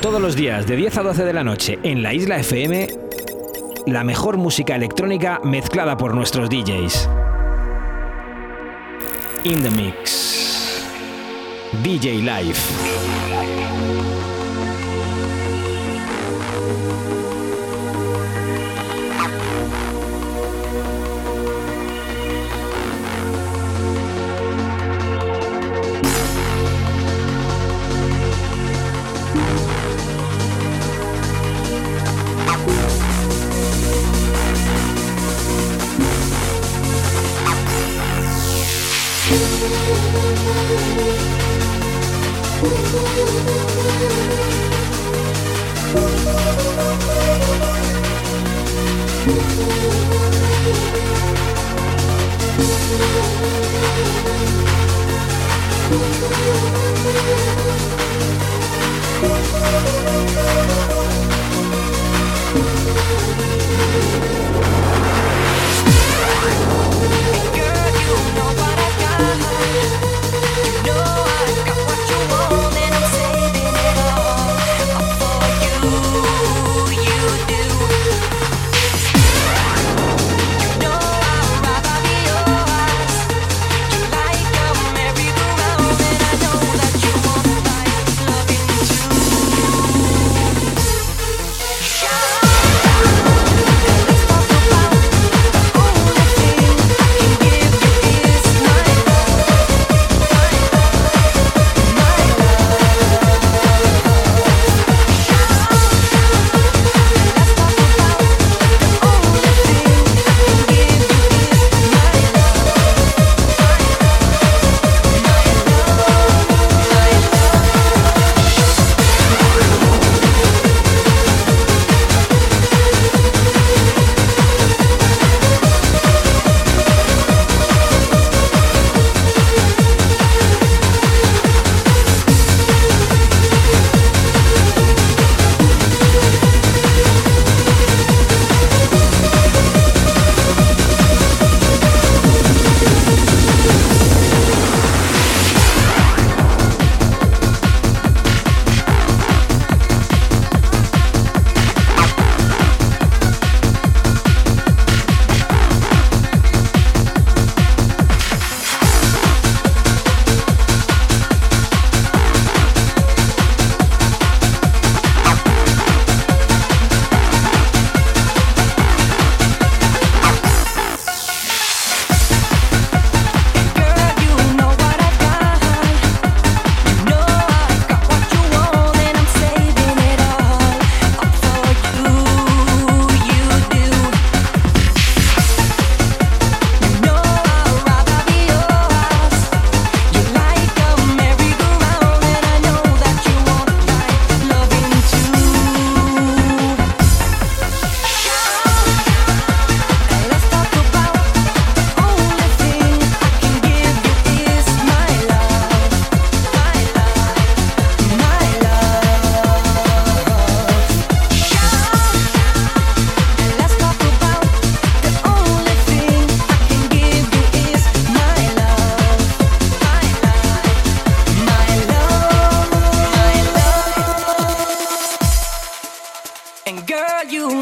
Todos los días de 10 a 12 de la noche en la Isla FM, la mejor música electrónica mezclada por nuestros DJs. In the Mix. DJ Live. Girl, you know what I got. No.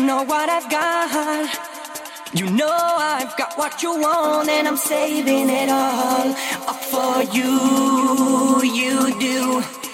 know what I've got. You know I've got what you want, and I'm saving it all up for you. You do.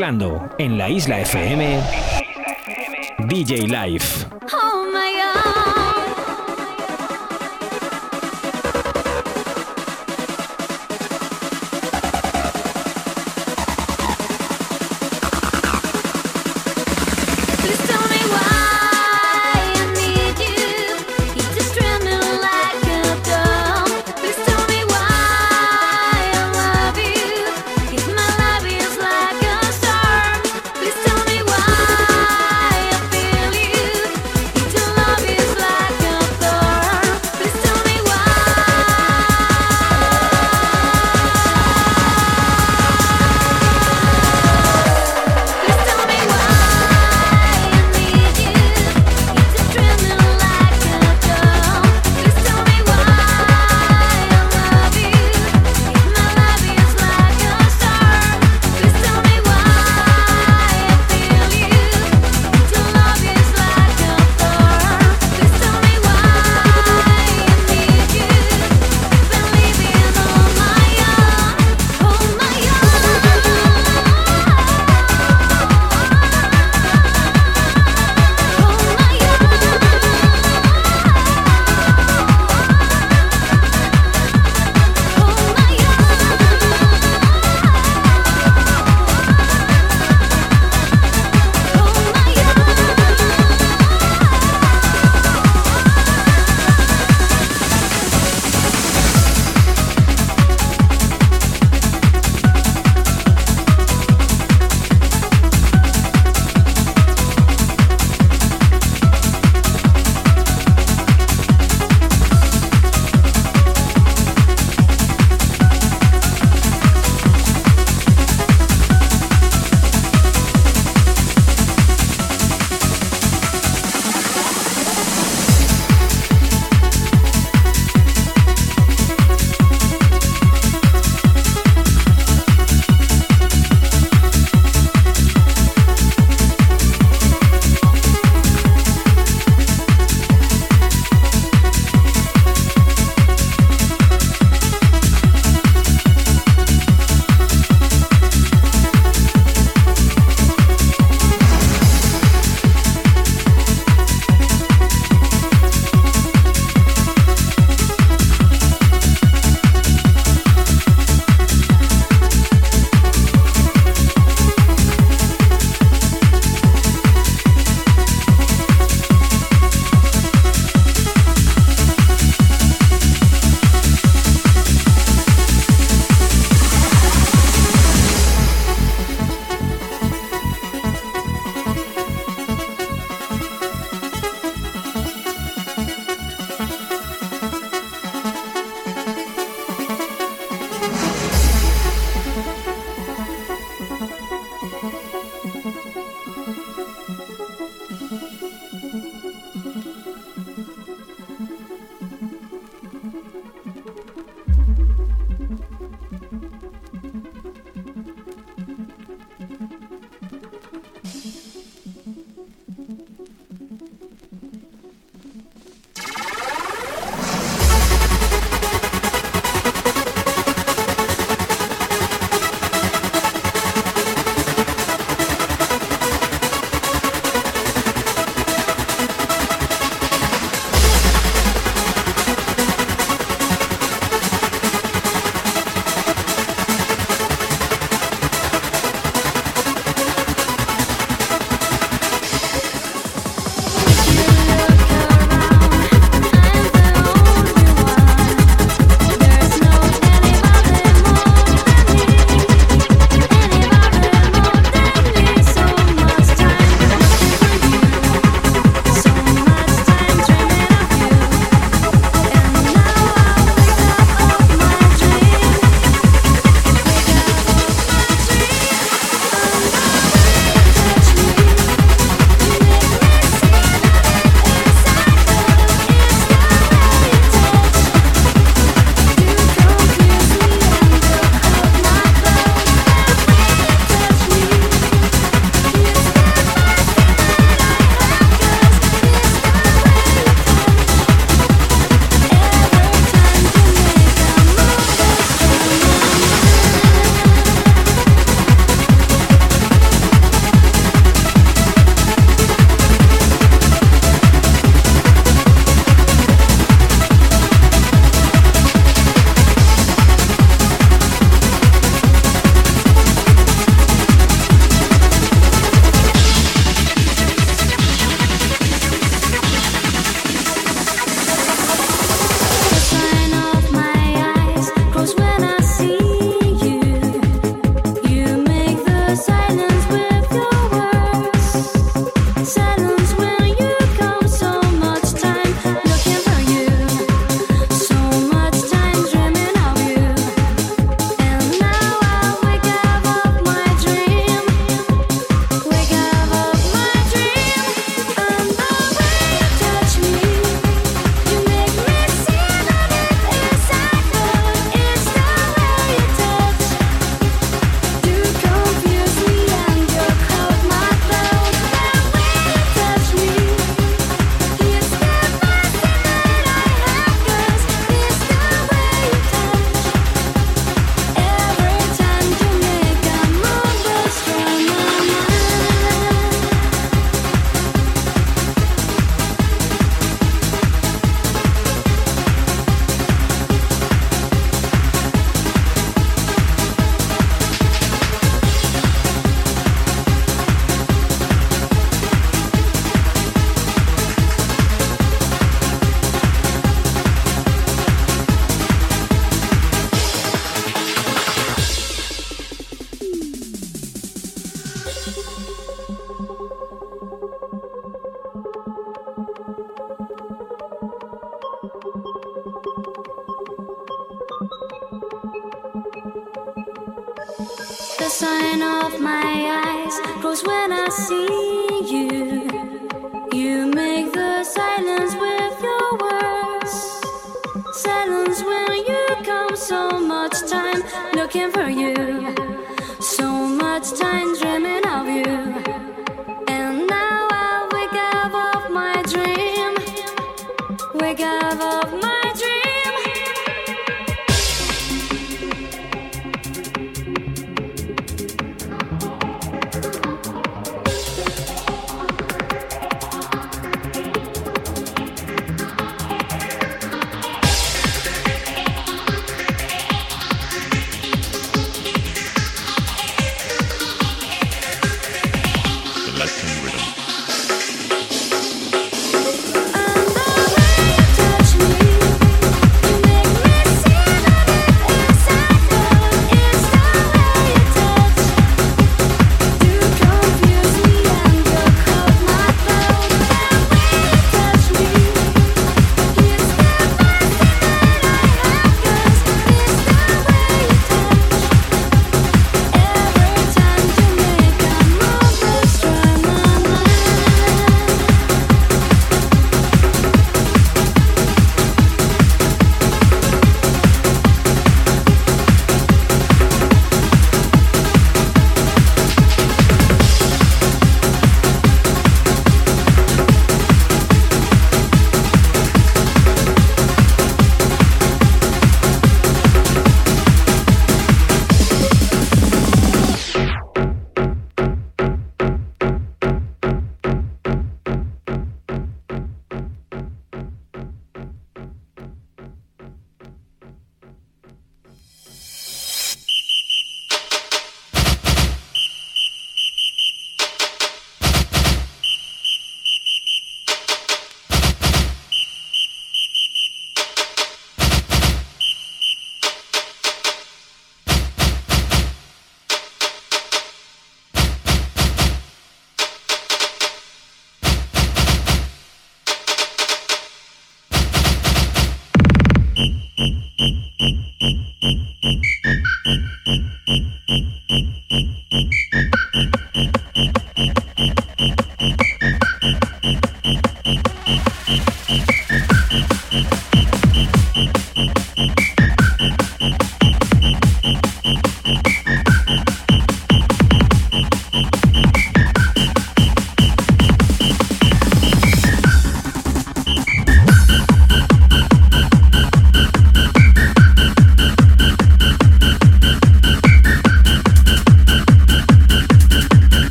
Mezclando en la isla FM DJ Life.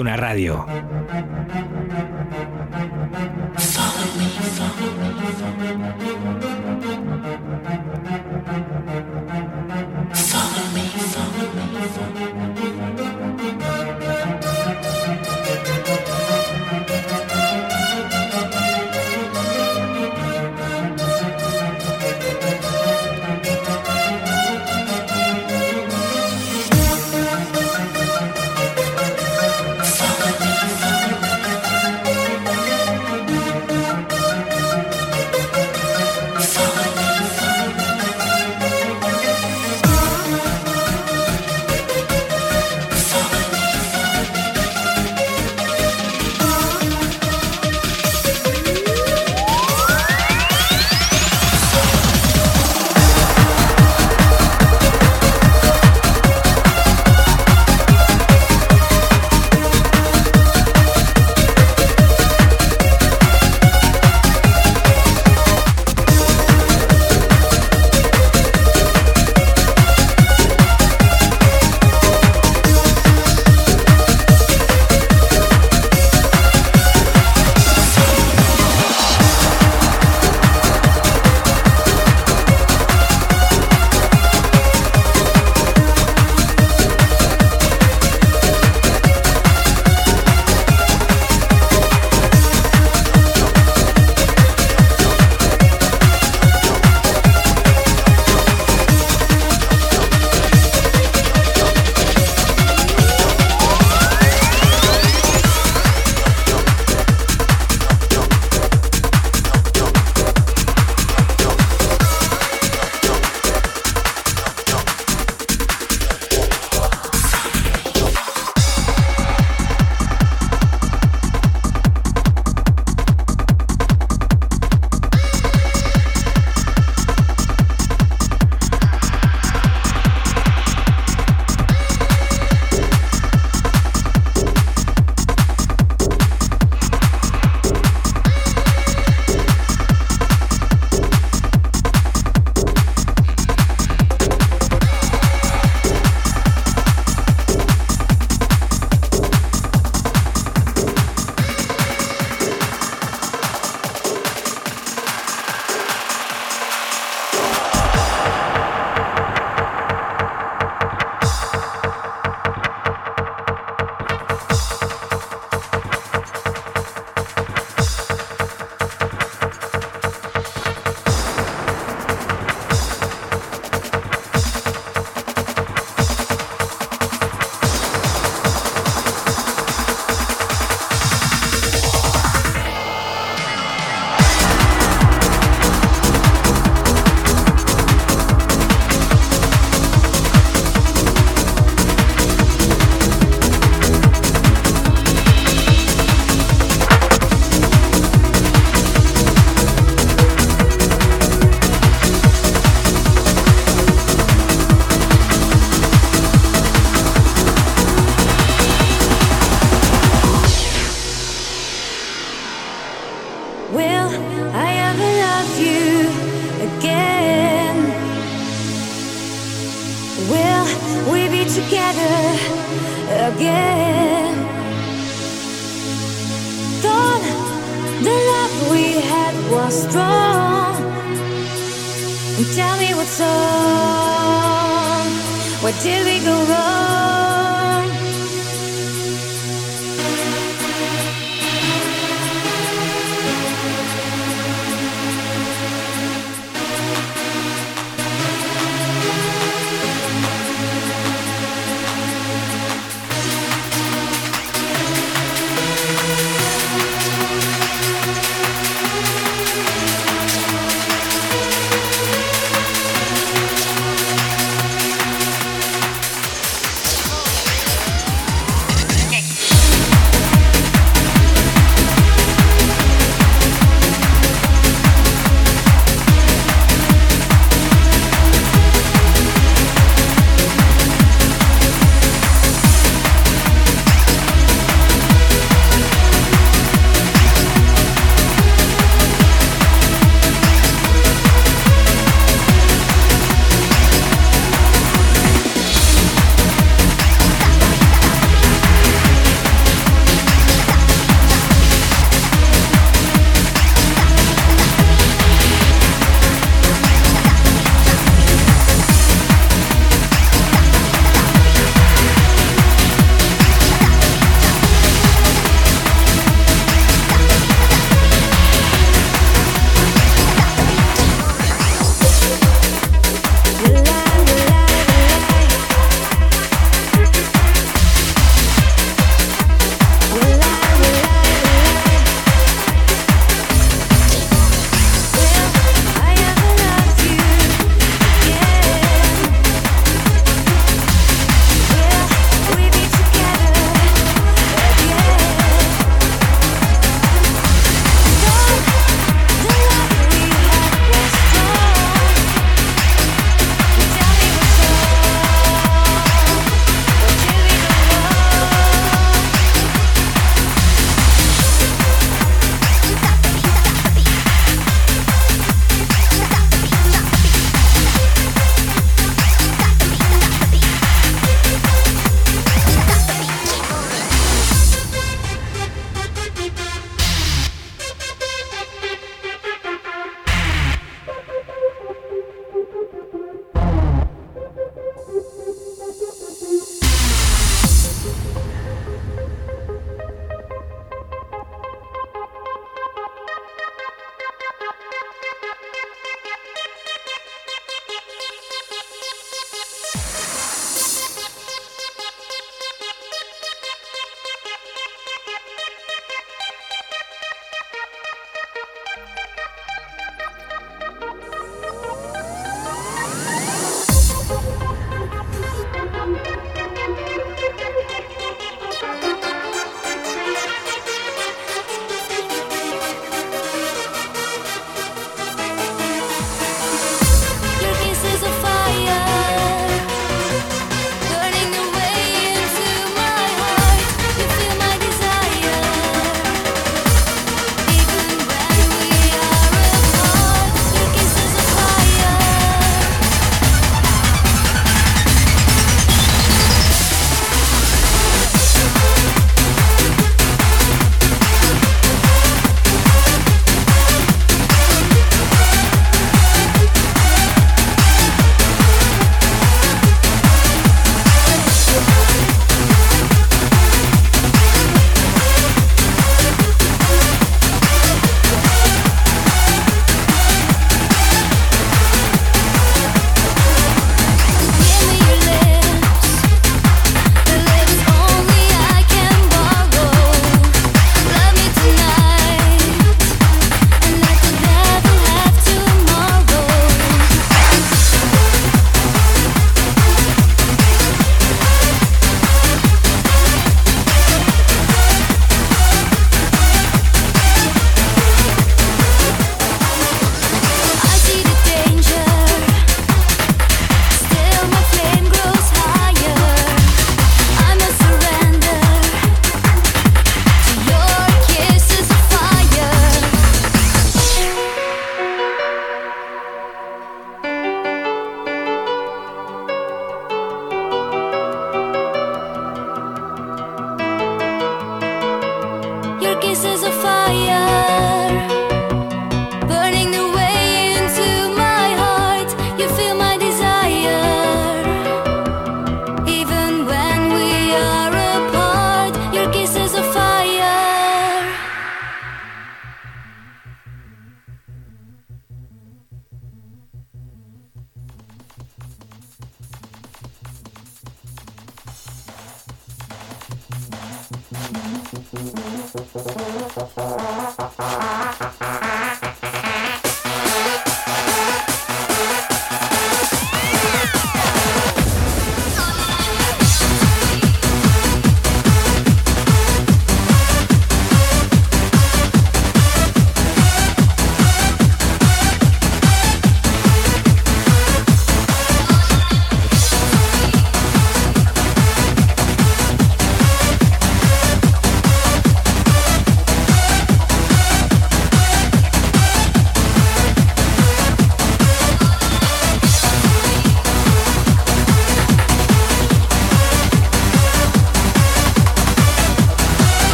Una radio.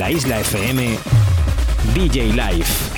La Isla FM DJ Live.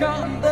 Maniac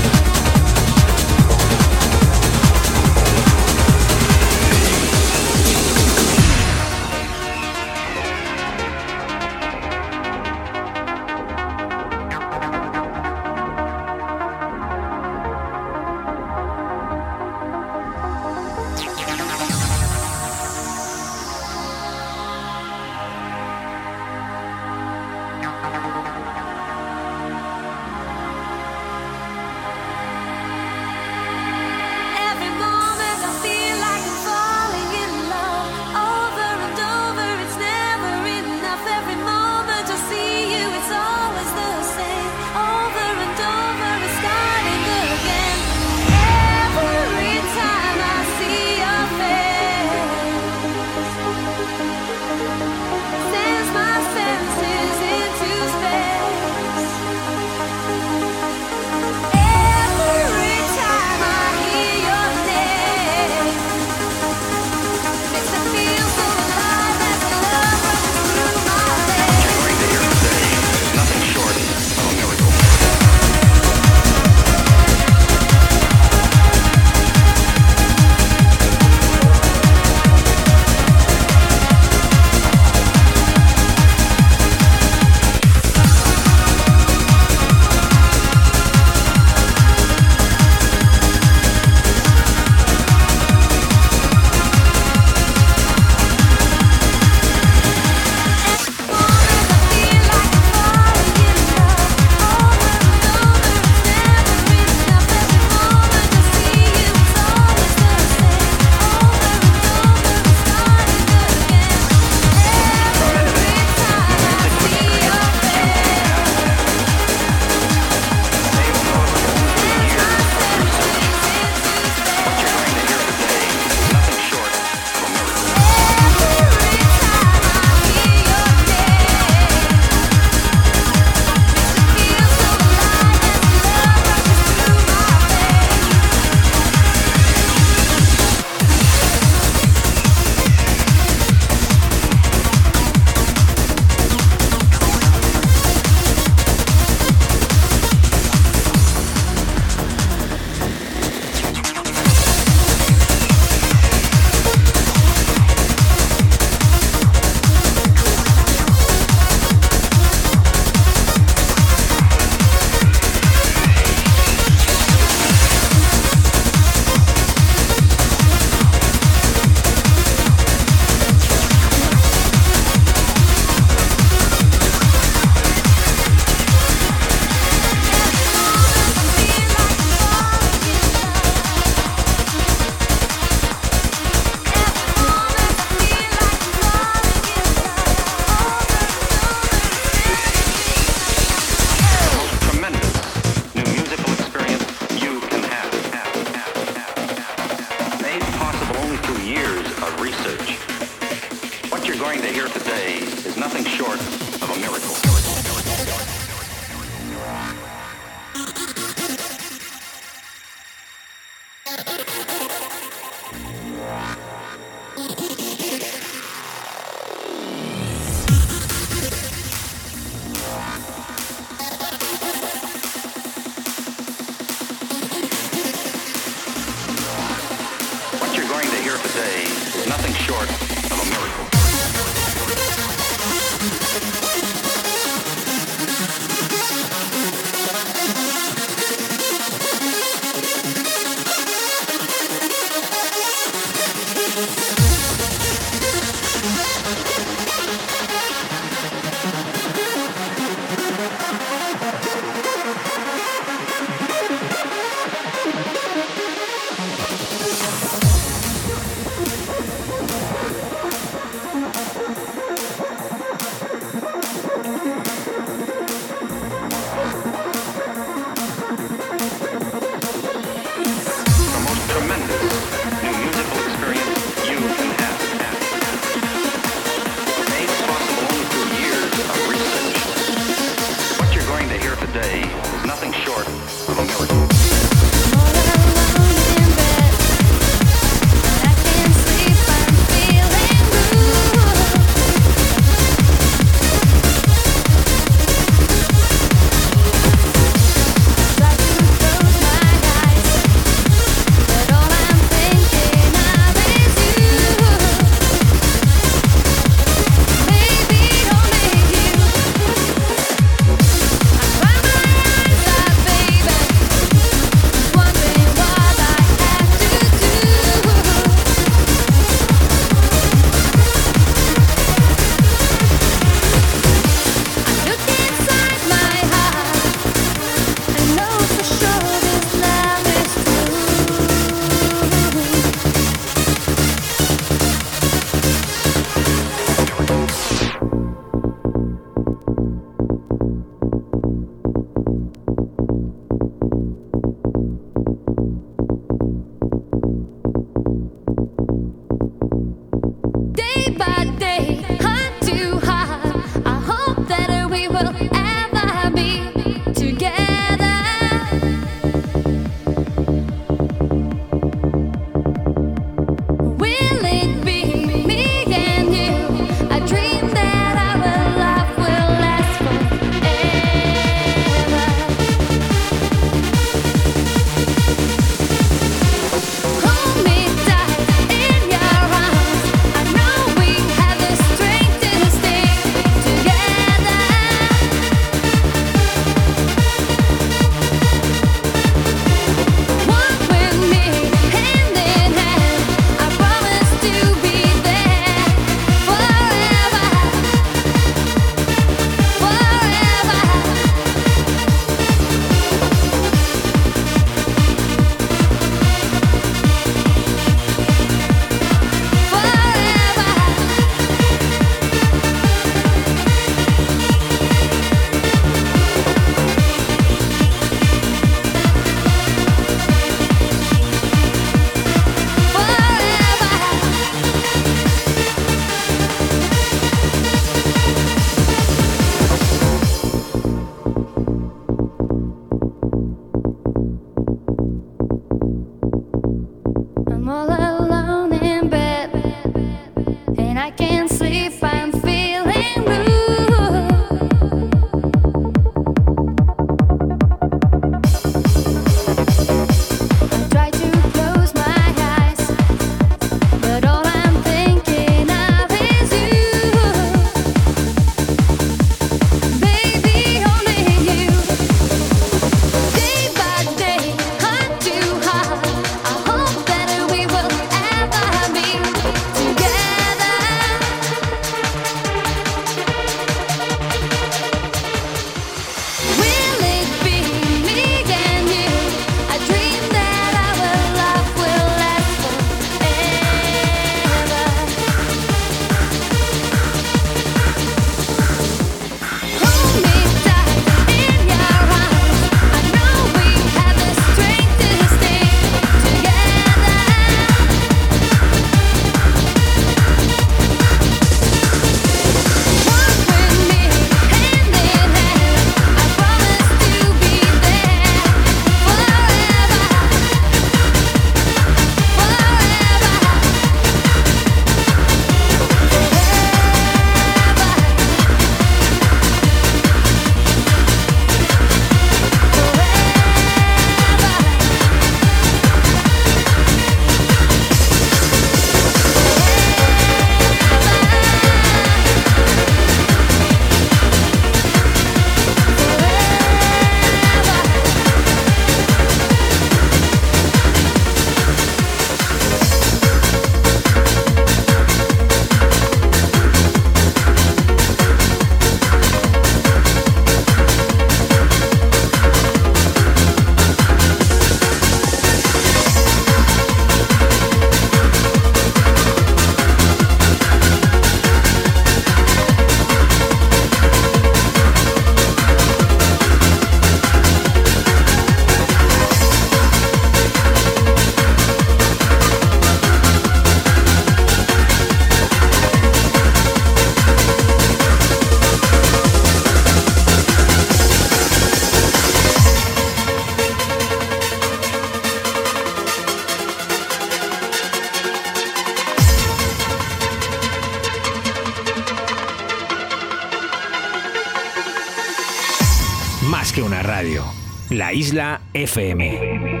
FM.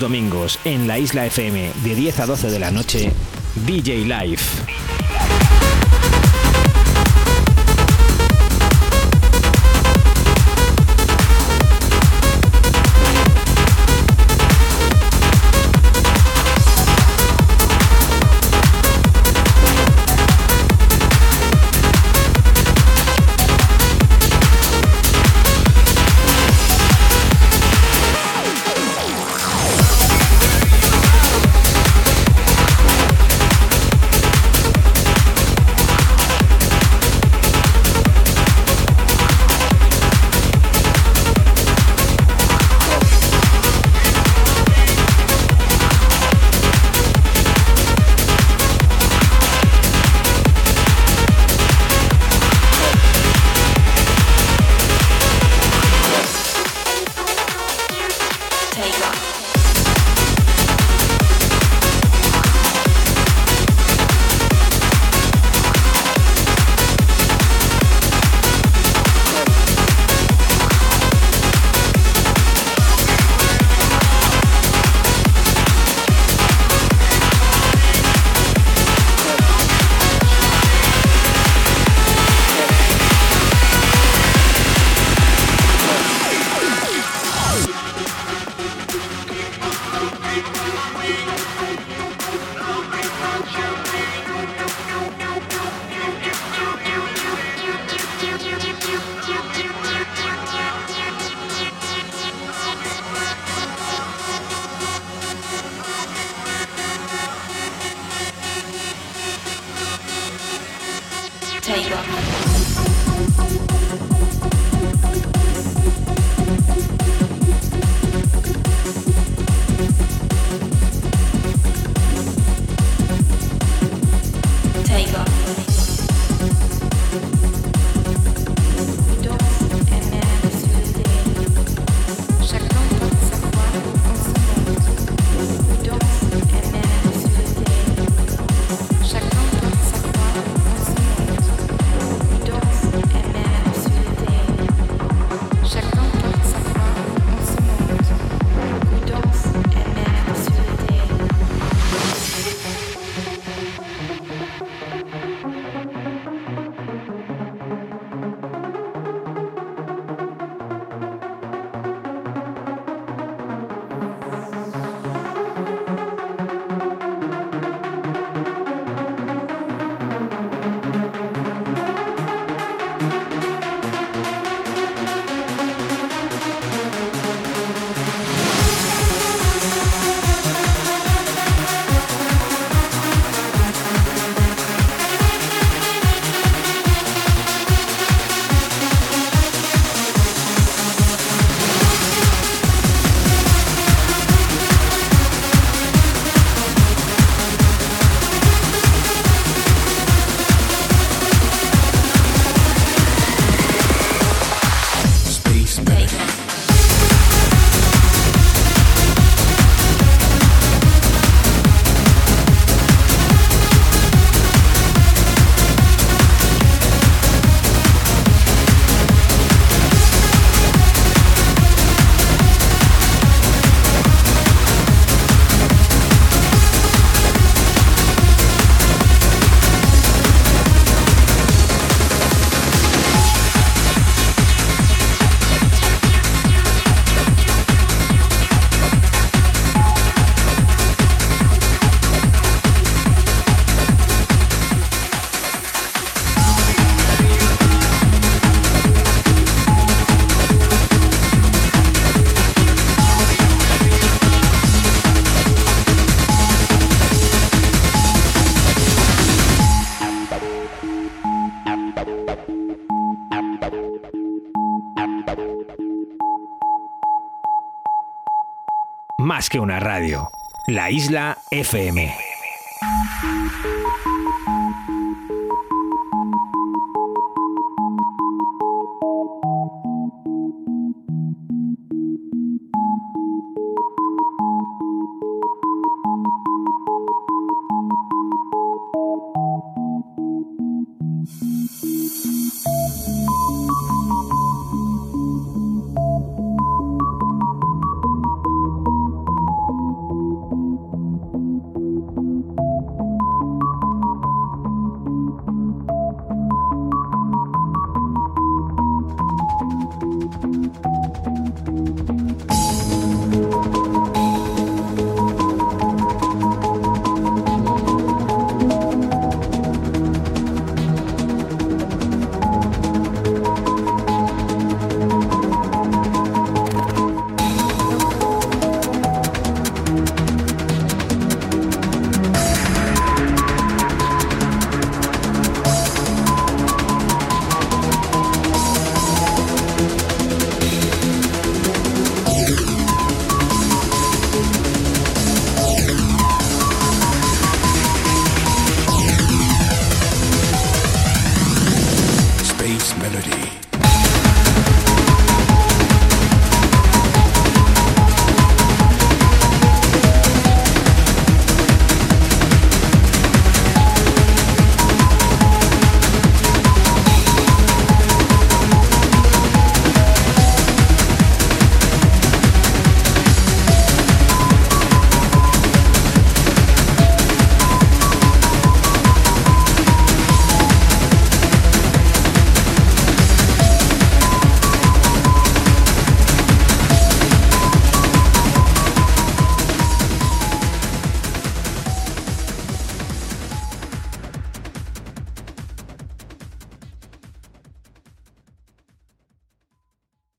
Domingos en la Isla FM de 10 a 12 de la noche, DJ Live. La isla FM.